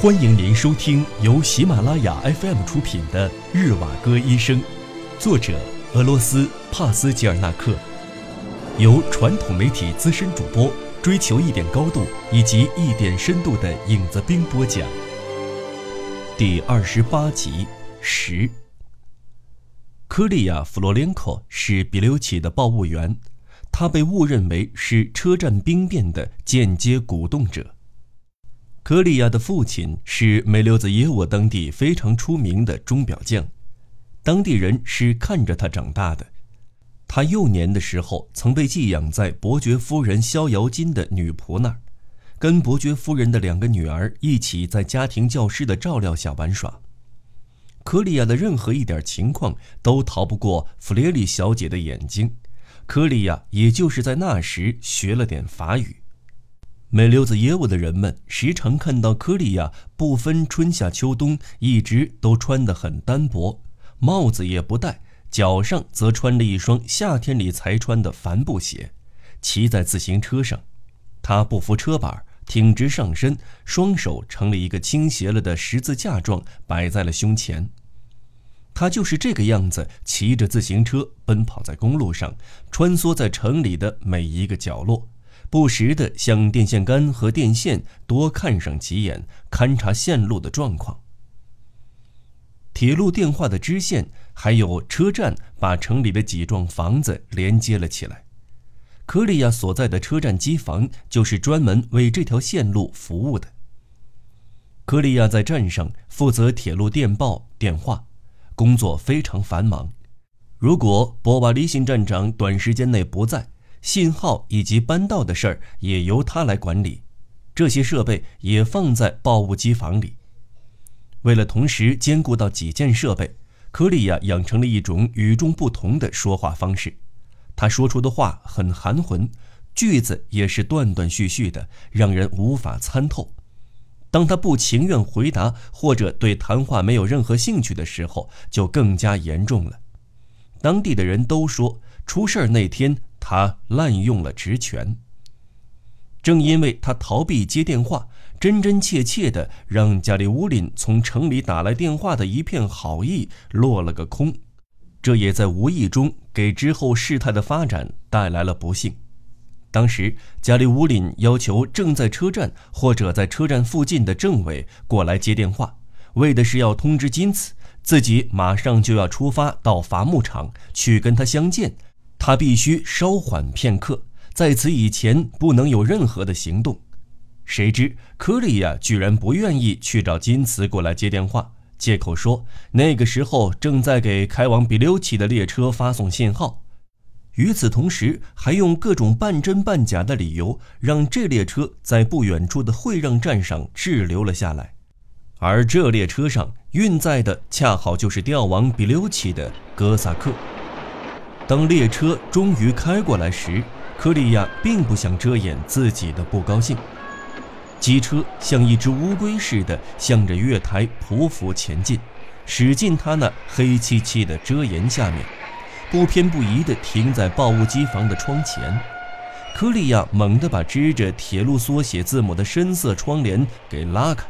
欢迎您收听由喜马拉雅 FM 出品的《日瓦戈医生》，作者俄罗斯帕斯吉尔纳克，由传统媒体资深主播追求一点高度以及一点深度的影子兵播讲。第二十八集十。科利亚·弗罗连科是比留奇的报务员，他被误认为是车站兵变的间接鼓动者。科利亚的父亲是梅留兹耶沃当地非常出名的钟表匠，当地人是看着他长大的。他幼年的时候曾被寄养在伯爵夫人逍遥津的女仆那儿，跟伯爵夫人的两个女儿一起在家庭教师的照料下玩耍。科利亚的任何一点情况都逃不过弗列里小姐的眼睛，科利亚也就是在那时学了点法语。美溜子耶沃的人们时常看到科利亚不分春夏秋冬，一直都穿得很单薄，帽子也不戴，脚上则穿着一双夏天里才穿的帆布鞋，骑在自行车上。他不扶车把，挺直上身，双手成了一个倾斜了的十字架状摆在了胸前。他就是这个样子，骑着自行车奔跑在公路上，穿梭在城里的每一个角落。不时地向电线杆和电线多看上几眼，勘察线路的状况。铁路电话的支线还有车站，把城里的几幢房子连接了起来。科利亚所在的车站机房就是专门为这条线路服务的。科利亚在站上负责铁路电报、电话，工作非常繁忙。如果波瓦利辛站长短时间内不在，信号以及搬道的事儿也由他来管理，这些设备也放在报务机房里。为了同时兼顾到几件设备，科利亚养成了一种与众不同的说话方式。他说出的话很含混，句子也是断断续续的，让人无法参透。当他不情愿回答或者对谈话没有任何兴趣的时候，就更加严重了。当地的人都说，出事儿那天。他滥用了职权。正因为他逃避接电话，真真切切的让加里乌林从城里打来电话的一片好意落了个空，这也在无意中给之后事态的发展带来了不幸。当时加里乌林要求正在车站或者在车站附近的政委过来接电话，为的是要通知金子自己马上就要出发到伐木场去跟他相见。他必须稍缓片刻，在此以前不能有任何的行动。谁知科利亚居然不愿意去找金茨过来接电话，借口说那个时候正在给开往比留奇的列车发送信号。与此同时，还用各种半真半假的理由，让这列车在不远处的会让站上滞留了下来。而这列车上运载的恰好就是调往比留奇的哥萨克。当列车终于开过来时，科利亚并不想遮掩自己的不高兴。机车像一只乌龟似的向着月台匍匐前进，驶进他那黑漆漆的遮檐下面，不偏不倚地停在报务机房的窗前。科利亚猛地把支着铁路缩写字母的深色窗帘给拉开，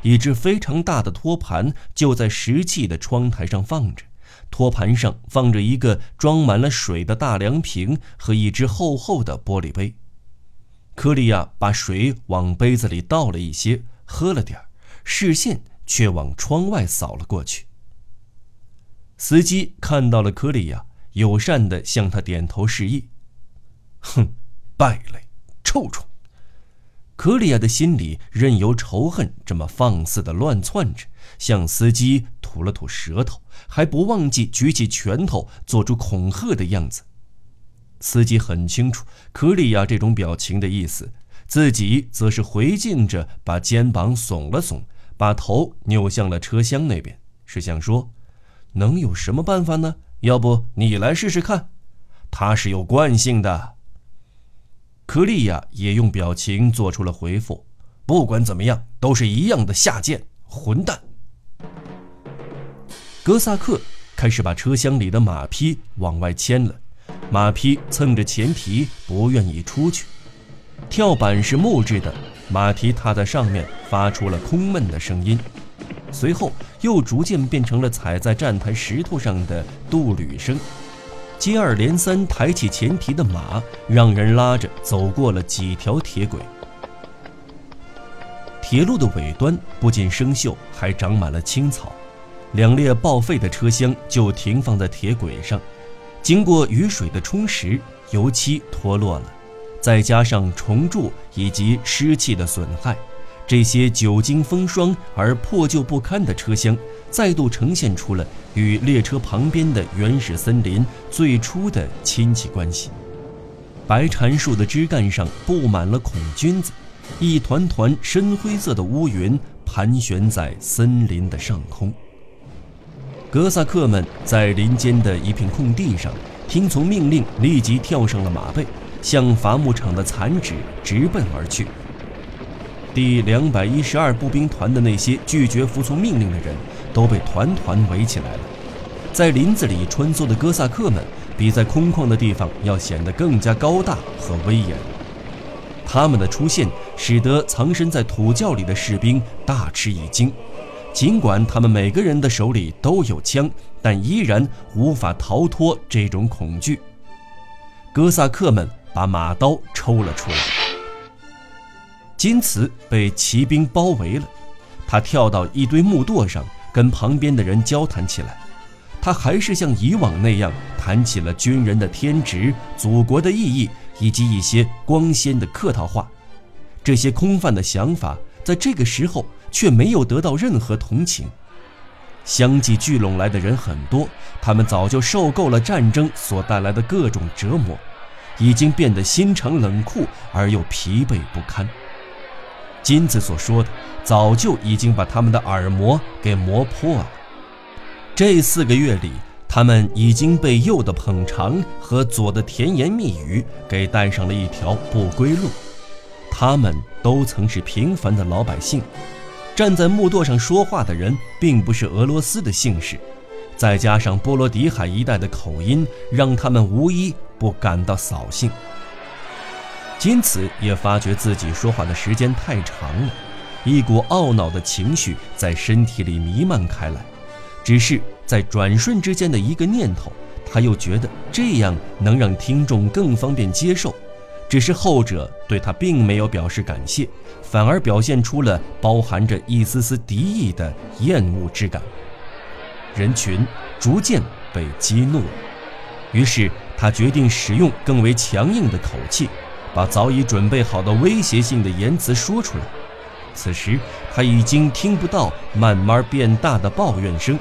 一只非常大的托盘就在石砌的窗台上放着。托盘上放着一个装满了水的大凉瓶和一只厚厚的玻璃杯。科利亚把水往杯子里倒了一些，喝了点儿，视线却往窗外扫了过去。司机看到了科利亚，友善地向他点头示意。哼，败类，臭虫！科利亚的心里任由仇恨这么放肆地乱窜着，向司机吐了吐舌头。还不忘记举起拳头，做出恐吓的样子。司机很清楚科利亚这种表情的意思，自己则是回敬着，把肩膀耸了耸，把头扭向了车厢那边，是想说：“能有什么办法呢？要不你来试试看。”他是有惯性的。科利亚也用表情做出了回复：“不管怎么样，都是一样的下贱混蛋。”格萨克开始把车厢里的马匹往外牵了，马匹蹭着前蹄不愿意出去。跳板是木质的，马蹄踏在上面发出了空闷的声音，随后又逐渐变成了踩在站台石头上的杜履声。接二连三抬起前蹄的马，让人拉着走过了几条铁轨。铁路的尾端不仅生锈，还长满了青草。两列报废的车厢就停放在铁轨上，经过雨水的冲蚀，油漆脱落了，再加上虫蛀以及湿气的损害。这些久经风霜而破旧不堪的车厢，再度呈现出了与列车旁边的原始森林最初的亲戚关系。白杉树的枝干上布满了孔菌子，一团团深灰色的乌云盘旋在森林的上空。哥萨克们在林间的一片空地上，听从命令，立即跳上了马背，向伐木场的残址直奔而去。第两百一十二步兵团的那些拒绝服从命令的人，都被团团围起来了。在林子里穿梭的哥萨克们，比在空旷的地方要显得更加高大和威严。他们的出现，使得藏身在土窖里的士兵大吃一惊。尽管他们每个人的手里都有枪，但依然无法逃脱这种恐惧。哥萨克们把马刀抽了出来。金茨被骑兵包围了，他跳到一堆木垛上，跟旁边的人交谈起来。他还是像以往那样谈起了军人的天职、祖国的意义以及一些光鲜的客套话。这些空泛的想法在这个时候却没有得到任何同情。相继聚拢来的人很多，他们早就受够了战争所带来的各种折磨，已经变得心肠冷酷而又疲惫不堪。金子所说的，早就已经把他们的耳膜给磨破了。这四个月里，他们已经被右的捧场和左的甜言蜜语给带上了一条不归路。他们都曾是平凡的老百姓，站在木垛上说话的人并不是俄罗斯的姓氏，再加上波罗的海一带的口音，让他们无一不感到扫兴。因此也发觉自己说话的时间太长了，一股懊恼的情绪在身体里弥漫开来。只是在转瞬之间的一个念头，他又觉得这样能让听众更方便接受。只是后者对他并没有表示感谢，反而表现出了包含着一丝丝敌意的厌恶之感。人群逐渐被激怒了，于是他决定使用更为强硬的口气。把早已准备好的威胁性的言辞说出来。此时他已经听不到慢慢变大的抱怨声，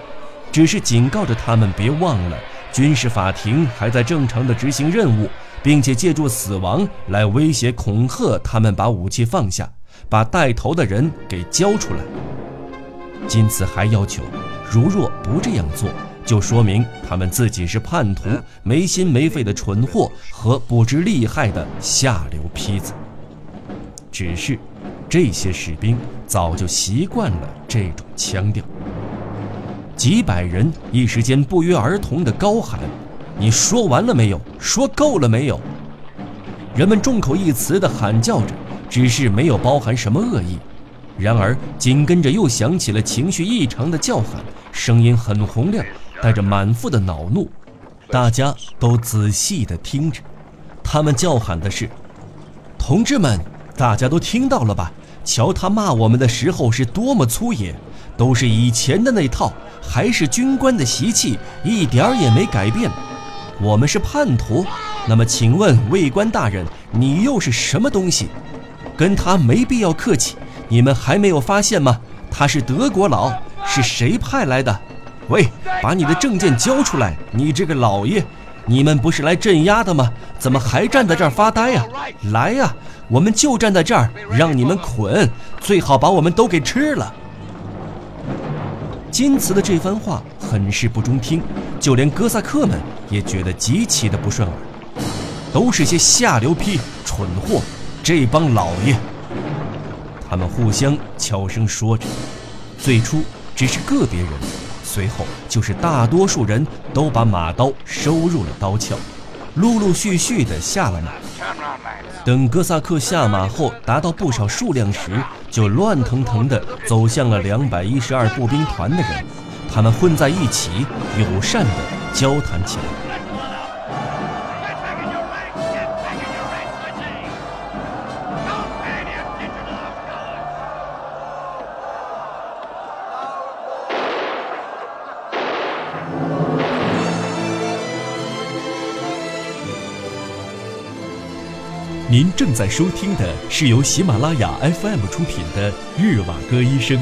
只是警告着他们别忘了，军事法庭还在正常的执行任务，并且借助死亡来威胁恐吓他们把武器放下，把带头的人给交出来。金次还要求，如若不这样做。就说明他们自己是叛徒、没心没肺的蠢货和不知厉害的下流坯子。只是，这些士兵早就习惯了这种腔调。几百人一时间不约而同地高喊：“你说完了没有？说够了没有？”人们众口一词地喊叫着，只是没有包含什么恶意。然而，紧跟着又响起了情绪异常的叫喊，声音很洪亮。带着满腹的恼怒，大家都仔细地听着。他们叫喊的是：“同志们，大家都听到了吧？瞧他骂我们的时候是多么粗野，都是以前的那套，还是军官的习气，一点儿也没改变。我们是叛徒，那么请问卫官大人，你又是什么东西？跟他没必要客气。你们还没有发现吗？他是德国佬，是谁派来的？”喂，把你的证件交出来！你这个老爷，你们不是来镇压的吗？怎么还站在这儿发呆呀？来呀，我们就站在这儿，让你们捆，最好把我们都给吃了。金瓷的这番话很是不中听，就连哥萨克们也觉得极其的不顺耳。都是些下流坯、蠢货，这帮老爷。他们互相悄声说着，最初只是个别人。随后就是大多数人都把马刀收入了刀鞘，陆陆续续的下了马。等哥萨克下马后达到不少数量时，就乱腾腾地走向了两百一十二步兵团的人，他们混在一起，友善地交谈起来。您正在收听的是由喜马拉雅 FM 出品的《日瓦戈医生》。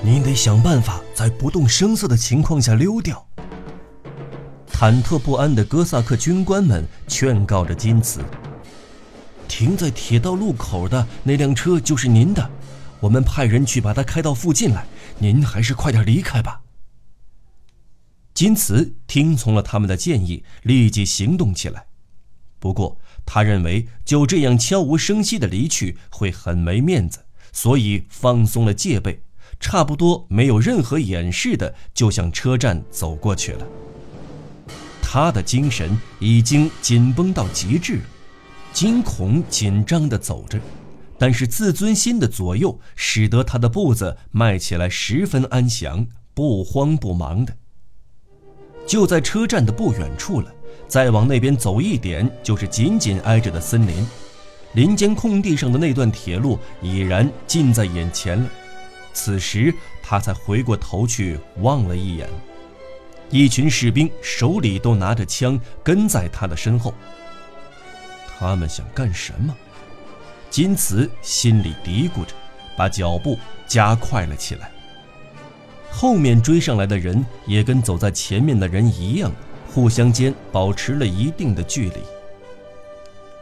您得想办法在不动声色的情况下溜掉。忐忑不安的哥萨克军官们劝告着金茨：“停在铁道路口的那辆车就是您的，我们派人去把它开到附近来。”您还是快点离开吧。金慈听从了他们的建议，立即行动起来。不过，他认为就这样悄无声息的离去会很没面子，所以放松了戒备，差不多没有任何掩饰的就向车站走过去了。他的精神已经紧绷到极致，惊恐紧张地走着。但是自尊心的左右，使得他的步子迈起来十分安详，不慌不忙的。就在车站的不远处了，再往那边走一点，就是紧紧挨着的森林。林间空地上的那段铁路已然近在眼前了。此时他才回过头去望了一眼，一群士兵手里都拿着枪，跟在他的身后。他们想干什么？金慈心里嘀咕着，把脚步加快了起来。后面追上来的人也跟走在前面的人一样，互相间保持了一定的距离。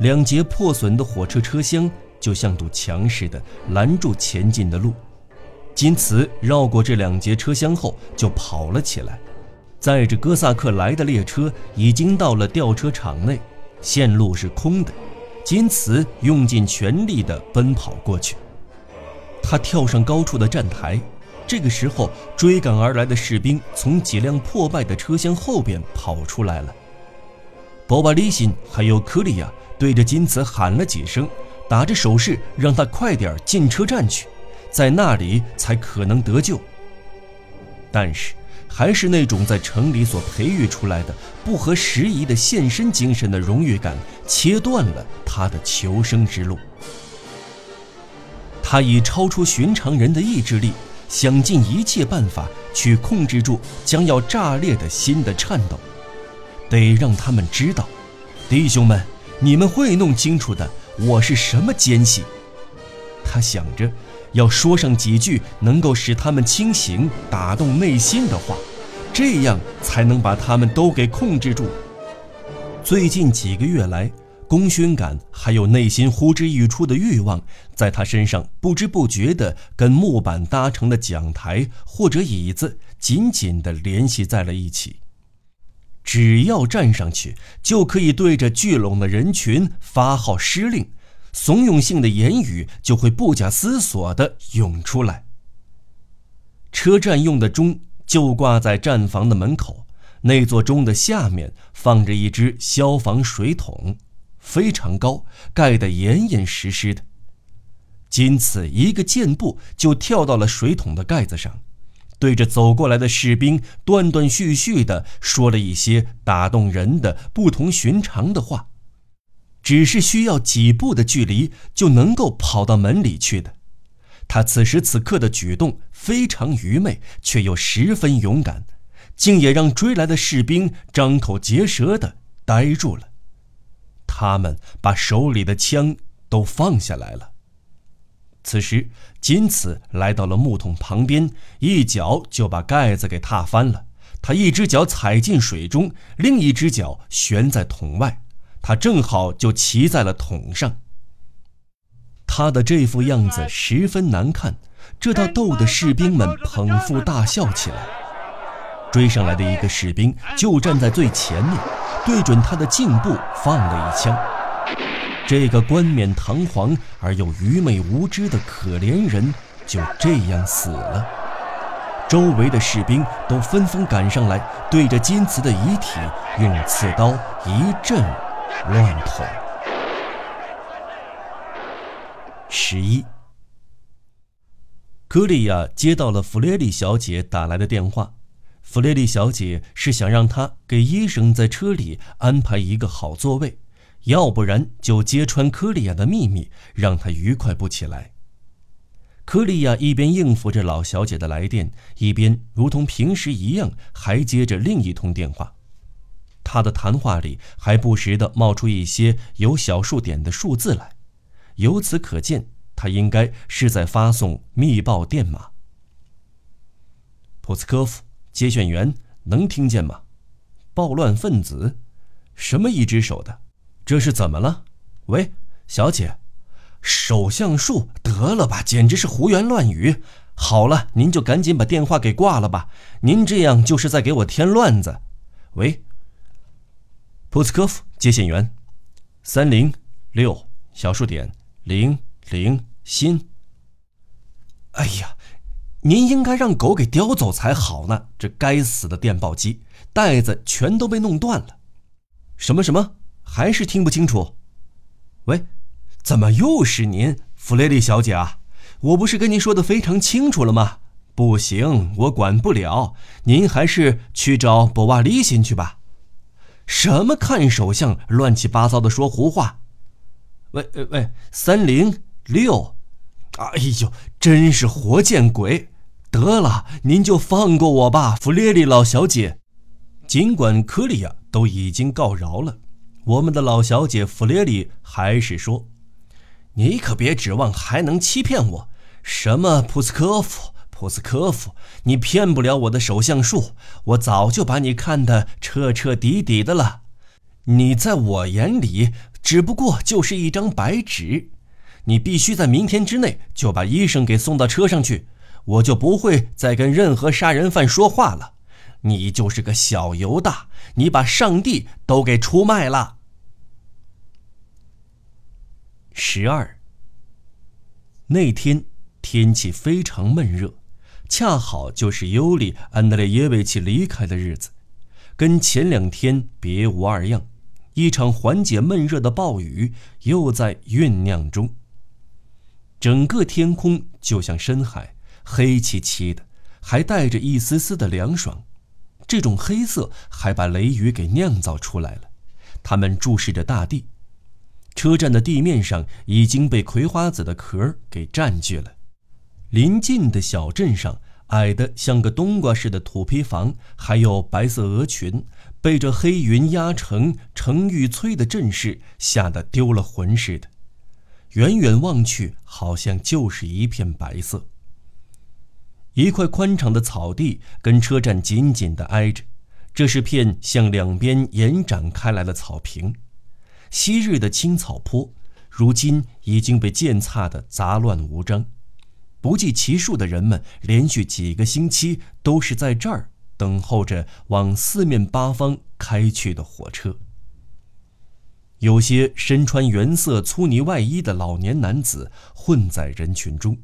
两节破损的火车车厢就像堵墙似的拦住前进的路。金慈绕过这两节车厢后就跑了起来。载着哥萨克来的列车已经到了吊车场内，线路是空的。金慈用尽全力地奔跑过去，他跳上高处的站台。这个时候，追赶而来的士兵从几辆破败的车厢后边跑出来了。博巴利辛还有科利亚对着金慈喊了几声，打着手势让他快点进车站去，在那里才可能得救。但是。还是那种在城里所培育出来的不合时宜的献身精神的荣誉感，切断了他的求生之路。他以超出寻常人的意志力，想尽一切办法去控制住将要炸裂的心的颤抖。得让他们知道，弟兄们，你们会弄清楚的，我是什么奸细。他想着。要说上几句能够使他们清醒、打动内心的话，这样才能把他们都给控制住。最近几个月来，功勋感还有内心呼之欲出的欲望，在他身上不知不觉地跟木板搭成的讲台或者椅子紧紧地联系在了一起。只要站上去，就可以对着聚拢的人群发号施令。怂恿性的言语就会不假思索地涌出来。车站用的钟就挂在站房的门口，那座钟的下面放着一只消防水桶，非常高，盖得严严实实的。金此一个箭步就跳到了水桶的盖子上，对着走过来的士兵断断续续地说了一些打动人的、不同寻常的话。只是需要几步的距离就能够跑到门里去的，他此时此刻的举动非常愚昧，却又十分勇敢，竟也让追来的士兵张口结舌的呆住了。他们把手里的枪都放下来了。此时，金此来到了木桶旁边，一脚就把盖子给踏翻了。他一只脚踩进水中，另一只脚悬在桶外。他正好就骑在了桶上。他的这副样子十分难看，这倒逗得士兵们捧腹大笑起来。追上来的一个士兵就站在最前面，对准他的颈部放了一枪。这个冠冕堂皇而又愚昧无知的可怜人就这样死了。周围的士兵都纷纷赶上来，对着金瓷的遗体用刺刀一阵乱捅。十一，科利亚接到了弗雷利小姐打来的电话。弗雷利小姐是想让他给医生在车里安排一个好座位，要不然就揭穿科利亚的秘密，让他愉快不起来。科利亚一边应付着老小姐的来电，一边如同平时一样还接着另一通电话。他的谈话里还不时地冒出一些有小数点的数字来。由此可见，他应该是在发送密报电码。普斯科夫接线员能听见吗？暴乱分子，什么一只手的？这是怎么了？喂，小姐，手相术得了吧，简直是胡言乱语。好了，您就赶紧把电话给挂了吧，您这样就是在给我添乱子。喂，普斯科夫接线员，三零六小数点。零零心。哎呀，您应该让狗给叼走才好呢！这该死的电报机带子全都被弄断了。什么什么？还是听不清楚？喂，怎么又是您，弗雷利小姐啊？我不是跟您说的非常清楚了吗？不行，我管不了。您还是去找博瓦利辛去吧。什么看手相，乱七八糟的说胡话。喂喂喂，三零六，哎呦，真是活见鬼！得了，您就放过我吧，弗列利老小姐。尽管科利亚都已经告饶了，我们的老小姐弗列里还是说：“你可别指望还能欺骗我。什么普斯科夫，普斯科夫，你骗不了我的手相术。我早就把你看得彻彻底底的了。你在我眼里……”只不过就是一张白纸，你必须在明天之内就把医生给送到车上去，我就不会再跟任何杀人犯说话了。你就是个小犹大，你把上帝都给出卖了。十二那天天气非常闷热，恰好就是尤里安德烈耶维奇离开的日子，跟前两天别无二样。一场缓解闷热的暴雨又在酝酿中。整个天空就像深海，黑漆漆的，还带着一丝丝的凉爽。这种黑色还把雷雨给酿造出来了。他们注视着大地，车站的地面上已经被葵花籽的壳给占据了。临近的小镇上，矮的像个冬瓜似的土坯房，还有白色鹅群。被这黑云压成成玉摧的阵势吓得丢了魂似的，远远望去，好像就是一片白色。一块宽敞的草地跟车站紧紧地挨着，这是片向两边延展开来的草坪。昔日的青草坡，如今已经被践踏得杂乱无章，不计其数的人们连续几个星期都是在这儿。等候着往四面八方开去的火车。有些身穿原色粗呢外衣的老年男子混在人群中，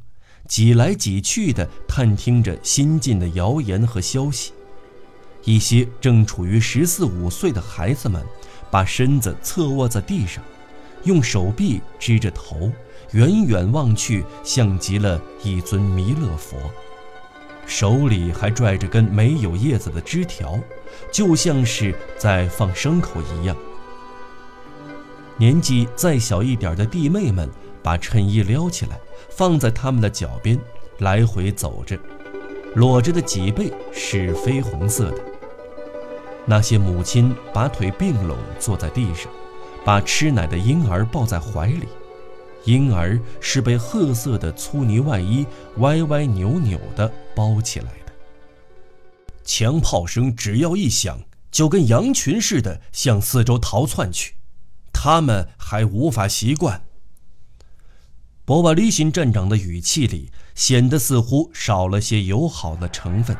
挤来挤去的探听着新进的谣言和消息。一些正处于十四五岁的孩子们，把身子侧卧在地上，用手臂支着头，远远望去，像极了一尊弥勒佛。手里还拽着根没有叶子的枝条，就像是在放牲口一样。年纪再小一点的弟妹们把衬衣撩起来，放在他们的脚边，来回走着，裸着的脊背是绯红色的。那些母亲把腿并拢坐在地上，把吃奶的婴儿抱在怀里。婴儿是被褐色的粗呢外衣歪歪扭扭地包起来的。枪炮声只要一响，就跟羊群似的向四周逃窜去。他们还无法习惯。博瓦利辛站长的语气里显得似乎少了些友好的成分。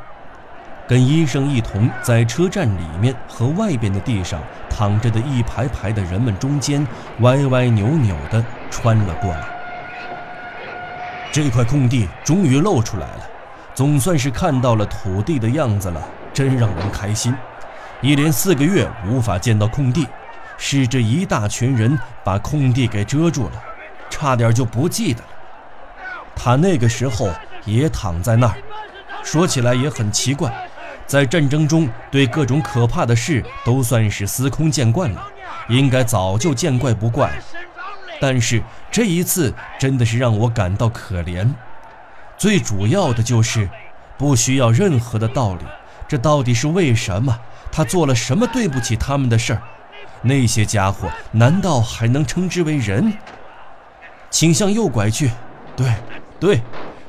跟医生一同在车站里面和外边的地上躺着的一排排的人们中间，歪歪扭扭的穿了过来。这块空地终于露出来了，总算是看到了土地的样子了，真让人开心。一连四个月无法见到空地，是这一大群人把空地给遮住了，差点就不记得了。他那个时候也躺在那儿，说起来也很奇怪，在战争中对各种可怕的事都算是司空见惯了，应该早就见怪不怪。但是这一次真的是让我感到可怜，最主要的就是不需要任何的道理，这到底是为什么？他做了什么对不起他们的事儿？那些家伙难道还能称之为人？请向右拐去，对，对，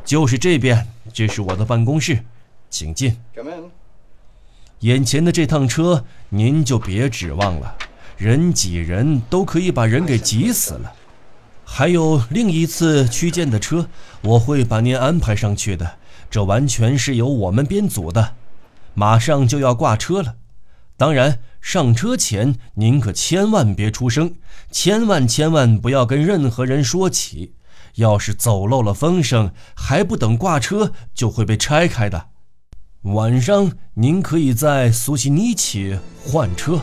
就是这边，这是我的办公室，请进。眼前的这趟车您就别指望了，人挤人都可以把人给挤死了。还有另一次区间的车，我会把您安排上去的。这完全是由我们编组的，马上就要挂车了。当然，上车前您可千万别出声，千万千万不要跟任何人说起。要是走漏了风声，还不等挂车就会被拆开的。晚上您可以在苏西尼奇换车。